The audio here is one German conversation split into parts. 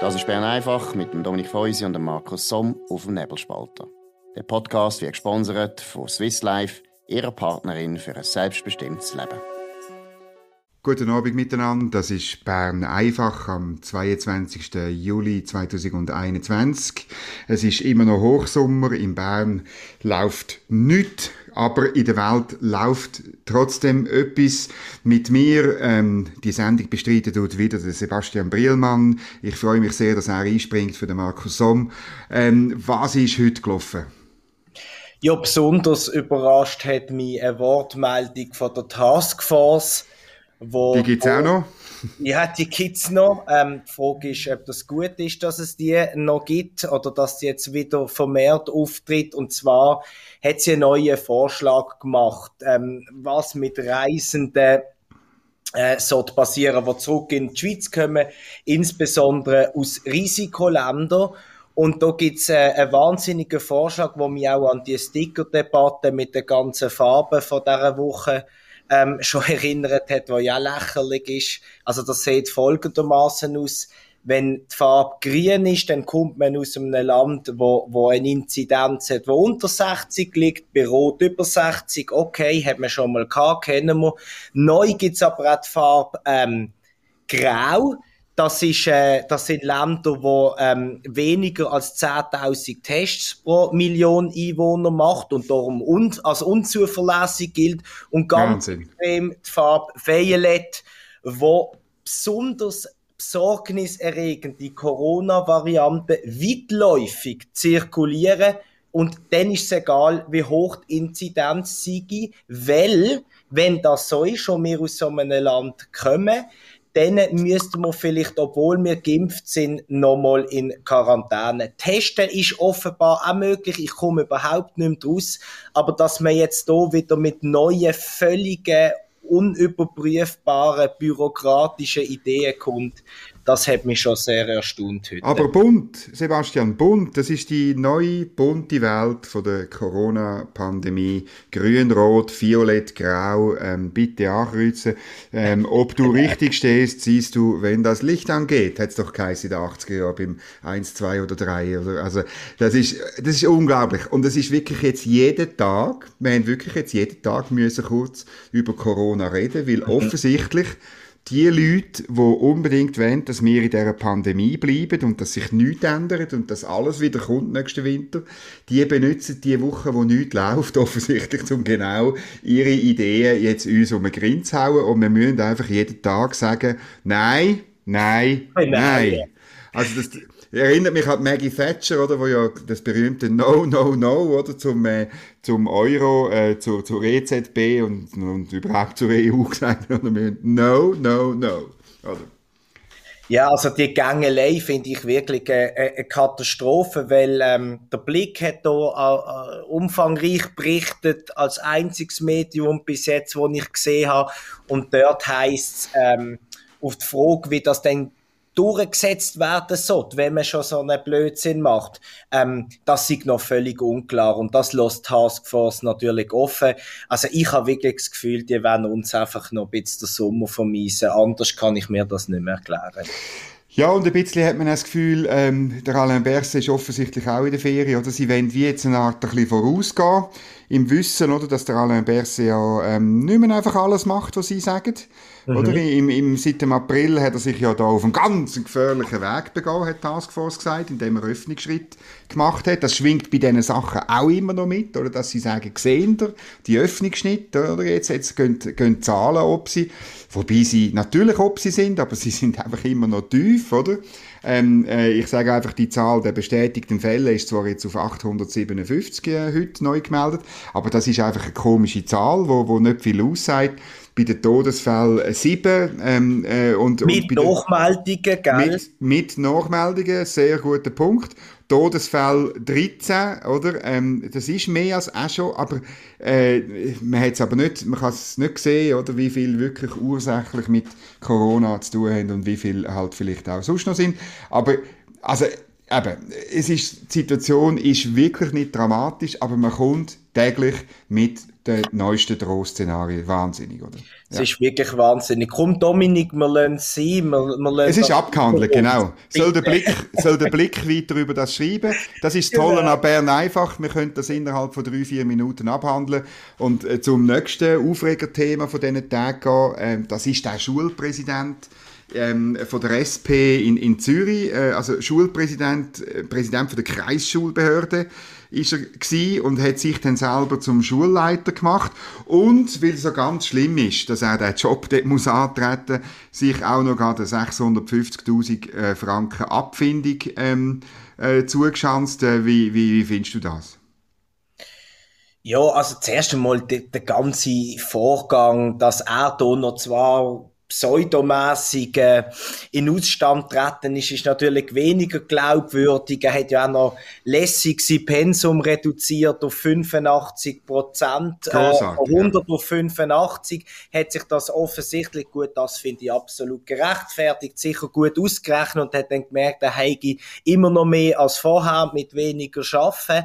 Das ist Bern einfach mit dem Dominik Feusi und dem Markus Somm auf dem Nebelspalter. Der Podcast wird gesponsert von Swiss Life, ihrer Partnerin für ein selbstbestimmtes Leben. Guten Abend miteinander, das ist Bern einfach am 22. Juli 2021. Es ist immer noch Hochsommer, in Bern läuft nichts, aber in der Welt läuft trotzdem etwas. Mit mir, ähm, die Sendung bestreiten tut wieder der Sebastian Brielmann. Ich freue mich sehr, dass er einspringt für den Markus Somm. Ähm, was ist heute gelaufen? Ja, besonders überrascht hat mich eine Wortmeldung von der Taskforce, wo, die gibt es auch noch? Ja, die gibt es noch. Ähm, die Frage ist, ob das gut ist, dass es die noch gibt oder dass sie jetzt wieder vermehrt auftritt. Und zwar hat sie einen neuen Vorschlag gemacht, ähm, was mit Reisenden äh, sollte passieren, die zurück in die Schweiz kommen, insbesondere aus Risikoländern. Und da gibt's äh, einen wahnsinnigen Vorschlag, wo mich auch an die Sticker-Debatte mit den ganzen Farben von dieser Woche ähm, schon erinnert hat, was ja lächerlich ist. Also das sieht folgendermaßen aus. Wenn die Farbe grün ist, dann kommt man aus einem Land, wo, wo eine Inzidenz hat, wo unter 60 liegt, bei Rot über 60. Okay, hat man schon mal gehabt, kennen wir. Neu gibt's aber auch die Farbe ähm, grau. Das, ist, äh, das sind Länder, wo ähm, weniger als 10.000 Tests pro Million Einwohner macht und darum un als unzuverlässig gilt. Und ganz extrem die Farbe Violet, wo besonders besorgniserregende Corona-Varianten weitläufig zirkulieren. Und dann ist es egal, wie hoch die Inzidenz sei, weil, wenn das so ist und wir aus so einem Land kommen, dann müssten wir vielleicht, obwohl wir geimpft sind, nochmal in Quarantäne. Testen ist offenbar auch möglich. Ich komme überhaupt nicht mehr raus. Aber dass man jetzt hier wieder mit neuen, völligen, unüberprüfbaren, bürokratischen Ideen kommt, das hat mich schon sehr erstaunt heute. Aber bunt, Sebastian, bunt, das ist die neue bunte Welt von der Corona-Pandemie. Grün, Rot, Violett, Grau, ähm, bitte ankreuzen. Ähm, ob du richtig stehst, siehst du, wenn das Licht angeht. Hat es doch geheißen in den 80er Jahren beim 1, 2 oder 3. Oder, also, das ist, das ist unglaublich. Und es ist wirklich jetzt jeden Tag, wir haben wirklich jetzt jeden Tag müssen kurz über Corona reden, weil mhm. offensichtlich die Leute, die unbedingt wollen, dass wir in dieser Pandemie bleiben und dass sich nichts ändert und dass alles wieder kommt nächsten Winter, die benutzen die Woche, wo nichts läuft, offensichtlich, um genau ihre Ideen jetzt uns um den Grin zu hauen und wir müssen einfach jeden Tag sagen, nein, nein, nein. nein. Also das, erinnert mich an Maggie Thatcher, oder, wo ja das berühmte No, No, No, oder, zum, äh, zum Euro, äh, zur, zur EZB und, und überhaupt zur EU gesagt hat, No, No, No, oder? Ja, also die Gängelei finde ich wirklich eine, eine Katastrophe, weil ähm, der Blick hat da äh, umfangreich berichtet als einziges Medium bis jetzt, wo ich gesehen habe. Und dort heißt es ähm, auf die Frage, wie das denn durchgesetzt werden sollte, wenn man schon so einen Blödsinn macht, ähm, das ist noch völlig unklar und das lässt Taskforce natürlich offen. Also ich habe wirklich das Gefühl, die werden uns einfach noch ein bisschen den Sommer vermiesen, anders kann ich mir das nicht mehr erklären. Ja, und ein bisschen hat man das Gefühl, ähm, der Alain Berset ist offensichtlich auch in der Ferie, oder? Sie wollen wie jetzt eine Art ein bisschen vorausgehen, im Wissen, oder, dass der Alain Berset ja ähm, nicht mehr einfach alles macht, was sie sagen. Mhm. Oder? Im, im, seit dem April hat er sich ja da auf einen ganz gefährlichen Weg begonnen, hat Taskforce gesagt, indem er Öffnungsschritt gemacht hat. Das schwingt bei diesen Sachen auch immer noch mit, oder? Dass sie sagen, sehen ihr die Öffnungsschnitte, oder? Jetzt, jetzt gehen, gehen Zahlen, ob sie, wobei sie natürlich ob sie sind, aber sie sind einfach immer noch tief, oder? Ähm, äh, ich sage einfach, die Zahl der bestätigten Fälle ist zwar jetzt auf 857 äh, heute neu gemeldet, aber das ist einfach eine komische Zahl, wo, wo nicht viel aussagt bei den Todesfällen sieben. Ähm, äh, und, mit und Nachmeldungen, gell? Mit, mit Nachmeldungen, sehr guter Punkt. Todesfall 13, oder? Ähm, das ist mehr als auch schon, aber äh, man hat es aber nicht, man kann es nicht sehen, oder, wie viel wirklich ursächlich mit Corona zu tun haben und wie viel halt vielleicht auch sonst noch sind. Aber also eben, es ist, die Situation ist wirklich nicht dramatisch, aber man kommt täglich mit den neuesten Drohszenarien. Wahnsinnig, oder? Es ja. ist wirklich wahnsinnig. Komm, Dominik, wir lassen es sein. Wir, wir es ist abgehandelt, genau. Soll der, Blick, soll der Blick weiter über das schreiben? Das ist das Tolle genau. an Bern einfach. Wir können das innerhalb von drei, vier Minuten abhandeln. Und äh, zum nächsten Aufregerthema von diesen Tagen gehen. Äh, das ist der Schulpräsident ähm, von der SP in, in Zürich, äh, also Schulpräsident, äh, Präsident von der Kreisschulbehörde ist er gewesen und hat sich dann selber zum Schulleiter gemacht und weil es so ganz schlimm ist, dass er den Job dort muss antreten, sich auch noch gerade 650.000 äh, Franken Abfindung ähm, äh, zugeschanzt. Äh, wie, wie, wie findest du das? Ja, also zuerst einmal der, der ganze Vorgang, dass er da noch zwar pseudomässig äh, in Ausstand treten ist, ist natürlich weniger glaubwürdig. Er hat ja auch noch lässig sein Pensum reduziert auf 85 Prozent. Äh, 100 ja. auf 85 hat sich das offensichtlich gut, das finde ich absolut gerechtfertigt, sicher gut ausgerechnet und hat dann gemerkt, er hätte immer noch mehr als vorher mit weniger schaffen.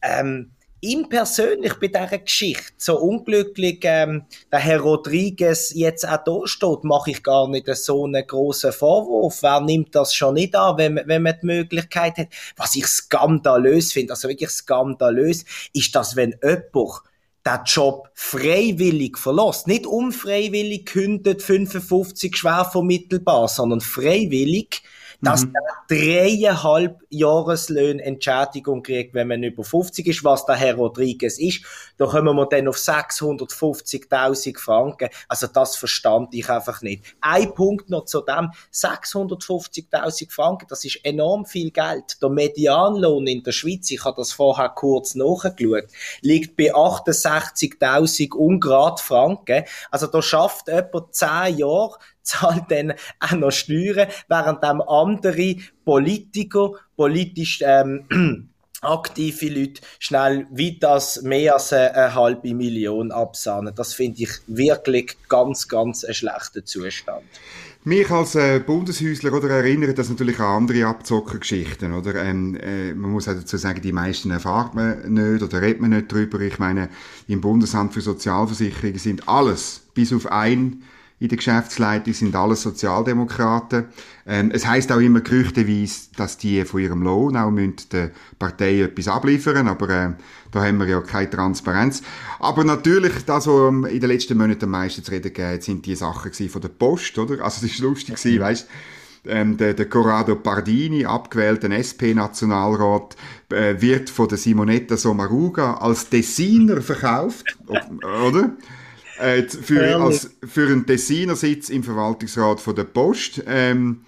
Ähm, ihm persönlich bei dieser Geschichte, so unglücklich ähm, der Herr Rodriguez jetzt auch da steht, mache ich gar nicht so einen grossen Vorwurf. Wer nimmt das schon nicht an, wenn, wenn man die Möglichkeit hat? Was ich skandalös finde, also wirklich skandalös, ist, dass wenn jemand den Job freiwillig verlässt, nicht unfreiwillig kündet 55 schwer vermittelbar, sondern freiwillig, dass mhm. er dreieinhalb Jahreslöhne Entschädigung kriegt, wenn man über 50 ist, was der Herr Rodriguez ist. Da kommen wir dann auf 650.000 Franken. Also das verstand ich einfach nicht. Ein Punkt noch zu dem. 650.000 Franken, das ist enorm viel Geld. Der Medianlohn in der Schweiz, ich habe das vorher kurz nachgeschaut, liegt bei 68.000 Ungrad Franken. Also da schafft jemand 10 Jahre zahlt dann auch noch Steuern, während dem andere Politiker, politisch ähm, aktive Leute schnell wie das mehr als eine halbe Million absahnen. Das finde ich wirklich ganz, ganz ein schlechter Zustand. Mich als äh, Bundeshäusler oder erinnert das natürlich an andere Abzockergeschichten. Oder? Ähm, äh, man muss auch dazu sagen, die meisten erfahrt man nicht oder redet man nicht drüber. Ich meine, im Bundesamt für Sozialversicherungen sind alles, bis auf ein in der Geschäftsleitung sind alles Sozialdemokraten. Ähm, es heißt auch immer gerüchteweise, dass die von ihrem Lohn auch der Partei etwas abliefern, aber äh, da haben wir ja keine Transparenz. Aber natürlich, das, was in den letzten Monaten am meisten zu reden gegeben sind die Sachen von der Post, oder? Also es ist lustig gewesen, weißt ähm, der, der Corrado Pardini, abgewählter SP-Nationalrat, äh, wird von der Simonetta Sommaruga als Designer verkauft, oder? Äh, für, als, für einen Tessiner Sitz im Verwaltungsrat von der Post. Ähm,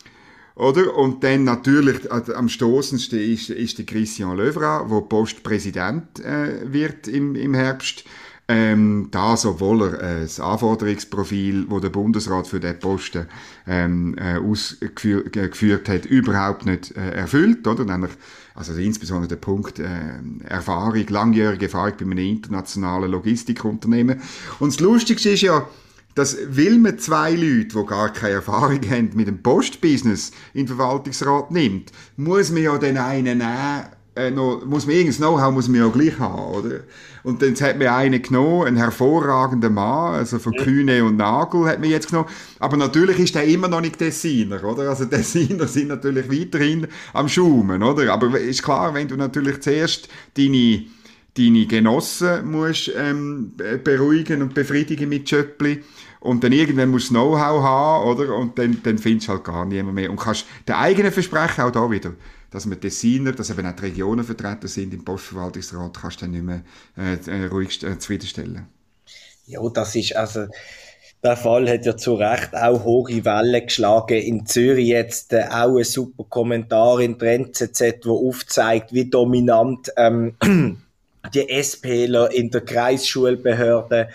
oder? Und dann natürlich äh, am stoßendsten ist, ist der Christian Löwra, wo Postpräsident äh, wird im, im Herbst. Ähm, das, obwohl er äh, das Anforderungsprofil, wo der Bundesrat für den Posten ähm, äh, ausgeführt hat, überhaupt nicht äh, erfüllt, oder? Nämlich also insbesondere der Punkt äh, Erfahrung, langjährige Erfahrung bei einem internationalen Logistikunternehmen. Und das Lustigste ist ja, dass will man zwei Leute, die gar keine Erfahrung haben mit dem Postbusiness, in den Verwaltungsrat nimmt, muss man ja den einen nehmen, äh, noch, muss man irgendein Know-how muss man ja gleich haben, oder? Und dann hat man einen genommen, einen hervorragenden Mann, also von Kühne und Nagel hat man jetzt genommen. Aber natürlich ist der immer noch nicht Dessiner, oder? Also Dessiner sind natürlich weiterhin am Schaumen, oder? Aber ist klar, wenn du natürlich zuerst deine deine Genossen musst ähm, beruhigen und befriedigen mit Schöppli und dann irgendwann musst du Know-how haben, oder? Und dann, dann findest du halt gar niemand mehr. Und kannst den eigenen Versprechen auch da wieder dass wir Designer, dass eben auch die Regionen vertreten sind im Postverwaltungsrat, kannst du dann nicht mehr äh, äh, ruhig äh, zufriedenstellen. Ja, das ist also der Fall hat ja zu Recht auch hohe Wellen geschlagen. In Zürich jetzt äh, auch ein super Kommentar in der NZZ, wo aufzeigt, wie dominant ähm, die SPler in der Kreisschulbehörde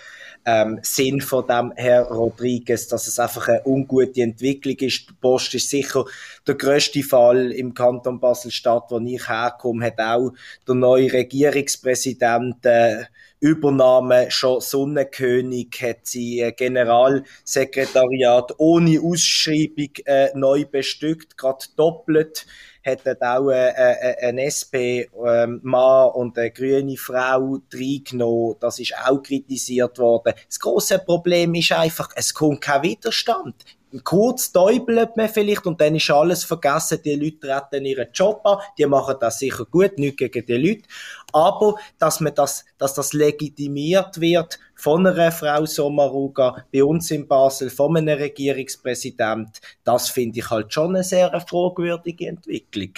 ähm, Sinn von dem Herr Rodriguez, dass es einfach eine ungute Entwicklung ist. Die Post ist sicher der größte Fall im Kanton Basel-Stadt, wo ich herkomme, hat auch der neue Regierungspräsident äh, Übernahme schon Sonnenkönig, hat sie ein Generalsekretariat ohne Ausschreibung äh, neu bestückt, gerade doppelt hat dort auch äh, äh, ein SP-Mann ähm, und eine grüne Frau reingenommen. Das ist auch kritisiert worden. Das große Problem ist einfach, es kommt kein Widerstand kurz täubelt man vielleicht und dann ist alles vergessen. Die Leute treten ihren Job an, die machen das sicher gut, nicht gegen die Leute. Aber, dass man das, dass das legitimiert wird von einer Frau Sommaruga bei uns in Basel, von einem Regierungspräsident, das finde ich halt schon eine sehr fragwürdige Entwicklung.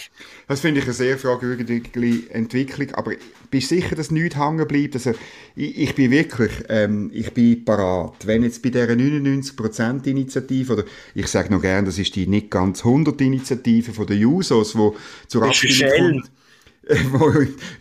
Das finde ich eine sehr fragwürdige Entwicklung, aber bist du sicher, dass nichts hängen bleibt? Also, ich, ich bin wirklich, ähm, ich bin parat. Wenn jetzt bei dieser 99%-Initiative, oder ich sage noch gerne, das ist die nicht ganz 100-Initiative von den Jusos, die zur Abstimmung kommt, wo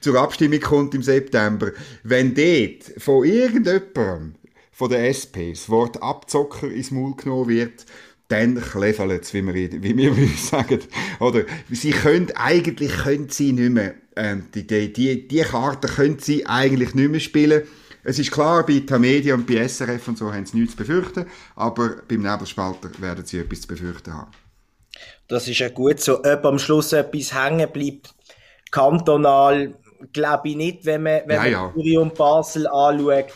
zur Abstimmung kommt im September, wenn dort von irgendjemandem von der SP das Wort Abzocker ins Maul genommen wird, dann klefelt es, wie wir, wie wir sagen. Oder sie können, eigentlich können sie nicht mehr, ähm, die, die, die, die Karte können sie eigentlich nicht mehr spielen. Es ist klar, bei Tamedia und bei SRF und so haben sie nichts zu befürchten, aber beim Nebelspalter werden sie etwas zu befürchten haben. Das ist ja gut so. Ob am Schluss etwas hängen bleibt, kantonal glaube ich nicht, wenn man, wenn ja, man ja. und Basel anschaut,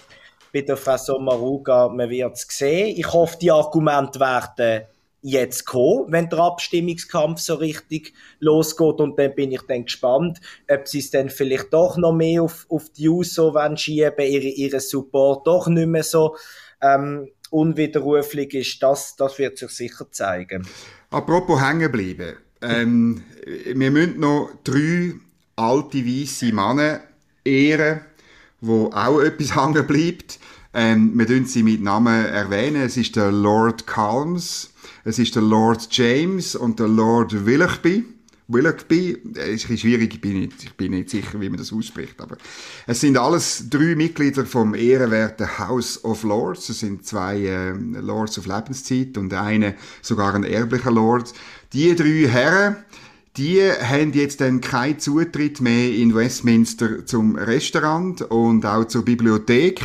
bei der Frau Sommaruga, man wird es sehen. Ich hoffe, die Argumente werden jetzt kommen, wenn der Abstimmungskampf so richtig losgeht und dann bin ich dann gespannt, ob sie es dann vielleicht doch noch mehr auf, auf die USO schieben, ihre, ihre Support doch nicht mehr so ähm, unwiderruflich ist, das, das wird sich sicher zeigen. Apropos hängen bleiben, ähm, wir müssen noch drei alte weiße Männer ehren, wo auch etwas hängen bleibt. Ähm, wir tun sie mit Namen erwähnen. Es ist der Lord Calms, es ist der Lord James und der Lord Willoughby. Willoughby, ist ein schwierig, ich bin, nicht, ich bin nicht sicher, wie man das ausspricht, aber es sind alles drei Mitglieder vom ehrenwerten House of Lords. Es sind zwei äh, Lords of Lebenszeit und eine sogar ein erblicher Lord. Die drei Herren, die haben jetzt dann keinen Zutritt mehr in Westminster zum Restaurant und auch zur Bibliothek,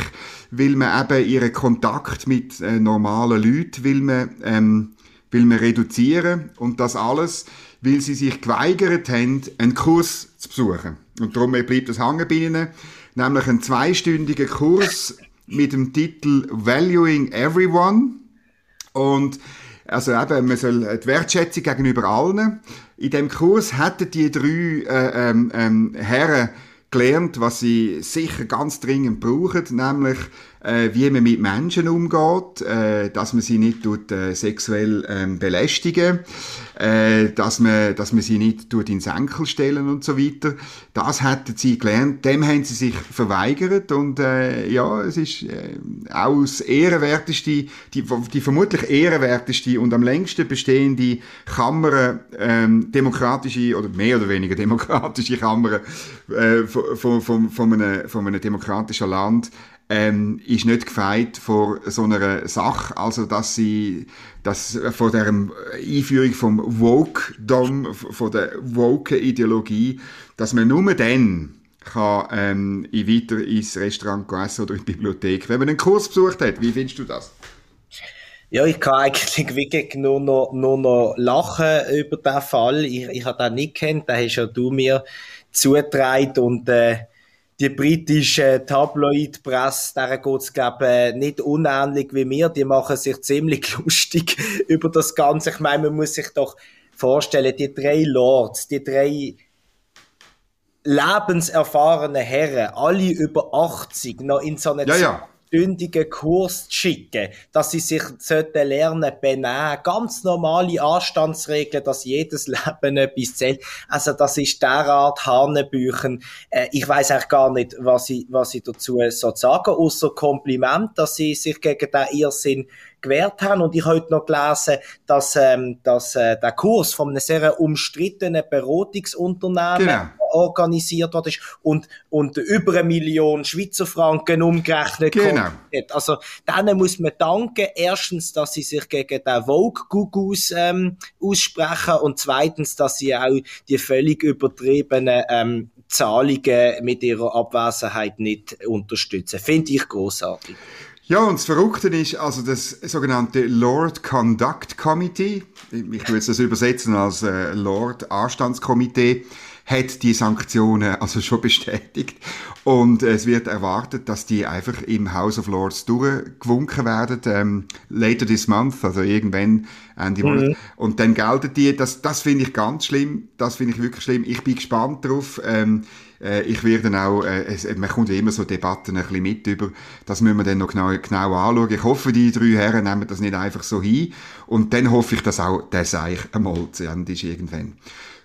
weil man eben ihren Kontakt mit äh, normalen Leuten will man, ähm, will man reduzieren und das alles, weil sie sich geweigert haben, einen Kurs zu besuchen. Und darum bleibt das hängen bei ihnen, nämlich ein zweistündiger Kurs mit dem Titel Valuing Everyone und also eben, man soll die Wertschätzung gegenüber allen. In dem Kurs hätten die drei äh, ähm, ähm, Herren gelernt, was sie sicher ganz dringend brauchen, nämlich äh, wie man mit Menschen umgeht, äh, dass man sie nicht tut, äh, sexuell ähm, belästigen, äh, dass, man, dass man sie nicht tut ins Enkel stellen und so weiter. Das hätten sie gelernt, dem haben sie sich verweigert und äh, ja, es ist äh, auch das ehrenwerteste, die, die vermutlich ehrenwerteste und am längsten bestehende Kammer, ähm, demokratische oder mehr oder weniger demokratische Kammer äh, von, von, von, einem, von einem demokratischen Land ähm, ist nicht gefeit vor so einer Sache, also dass sie dass vor der Einführung vom Woke-Dom, von der Woke-Ideologie, dass man nur dann kann ähm, weiter ins Restaurant essen oder in die Bibliothek, wenn man einen Kurs besucht hat. Wie findest du das? Ja, ich kann eigentlich wirklich nur noch, nur noch lachen über diesen Fall. Ich, ich habe den nicht kennt, den hast ja du mir zugetragen und äh, die britische Tabloidpresse, der geht's, glaube nicht unähnlich wie mir. Die machen sich ziemlich lustig über das Ganze. Ich meine, man muss sich doch vorstellen, die drei Lords, die drei lebenserfahrenen Herren, alle über 80, noch in so einer ja, ja stündigen Kurs zu schicken, dass sie sich sollten lernen benehmen, ganz normale Anstandsregeln, dass jedes Leben etwas zählt. Also das ist derart Hanebüchen. Äh, ich weiß eigentlich gar nicht, was ich, was ich dazu so sagen, außer Kompliment, dass sie sich gegen den Irrsinn gewährt haben. Und ich habe heute noch gelesen, dass, ähm, dass äh, der Kurs von einem sehr umstrittenen Beratungsunternehmen genau. organisiert worden ist und, und über eine Million Schweizer Franken umgerechnet genau. hat. Also denen muss man danken. Erstens, dass sie sich gegen den Vogue-Gugus ähm, aussprechen und zweitens, dass sie auch die völlig übertriebenen ähm, Zahlungen mit ihrer Abwesenheit nicht unterstützen. Finde ich großartig. Ja, und das Verrückte ist, also das sogenannte Lord Conduct Committee, ich würde das übersetzen als äh, Lord Anstandskomitee, hat die Sanktionen also schon bestätigt. Und es wird erwartet, dass die einfach im House of Lords durchgewunken werden, ähm, later this month, also irgendwann Ende mhm. Monat. Und dann gelten die, das, das finde ich ganz schlimm, das finde ich wirklich schlimm. Ich bin gespannt drauf. Ähm, äh, ich werde auch, äh, es, man kommt immer so Debatten ein bisschen mit über, das müssen wir dann noch genau, genau anschauen. Ich hoffe, die drei Herren nehmen das nicht einfach so hin. Und dann hoffe ich, dass auch der Seich einmal zu Ende ist irgendwann.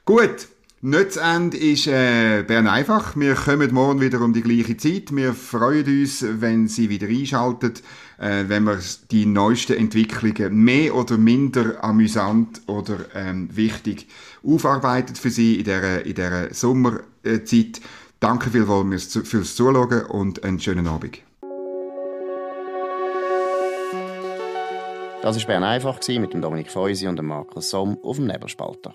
Gut, nicht zu Ende ist äh, Bern einfach. Wir kommen morgen wieder um die gleiche Zeit. Wir freuen uns, wenn Sie wieder einschalten, äh, wenn wir die neuesten Entwicklungen mehr oder minder amüsant oder ähm, wichtig aufarbeiten für Sie in dieser, in dieser Sommerzeit. Danke vielmals fürs Zuschauen und einen schönen Abend. Das war Bern einfach mit Dominik Feusi und dem Markus Somm auf dem Nebelspalter.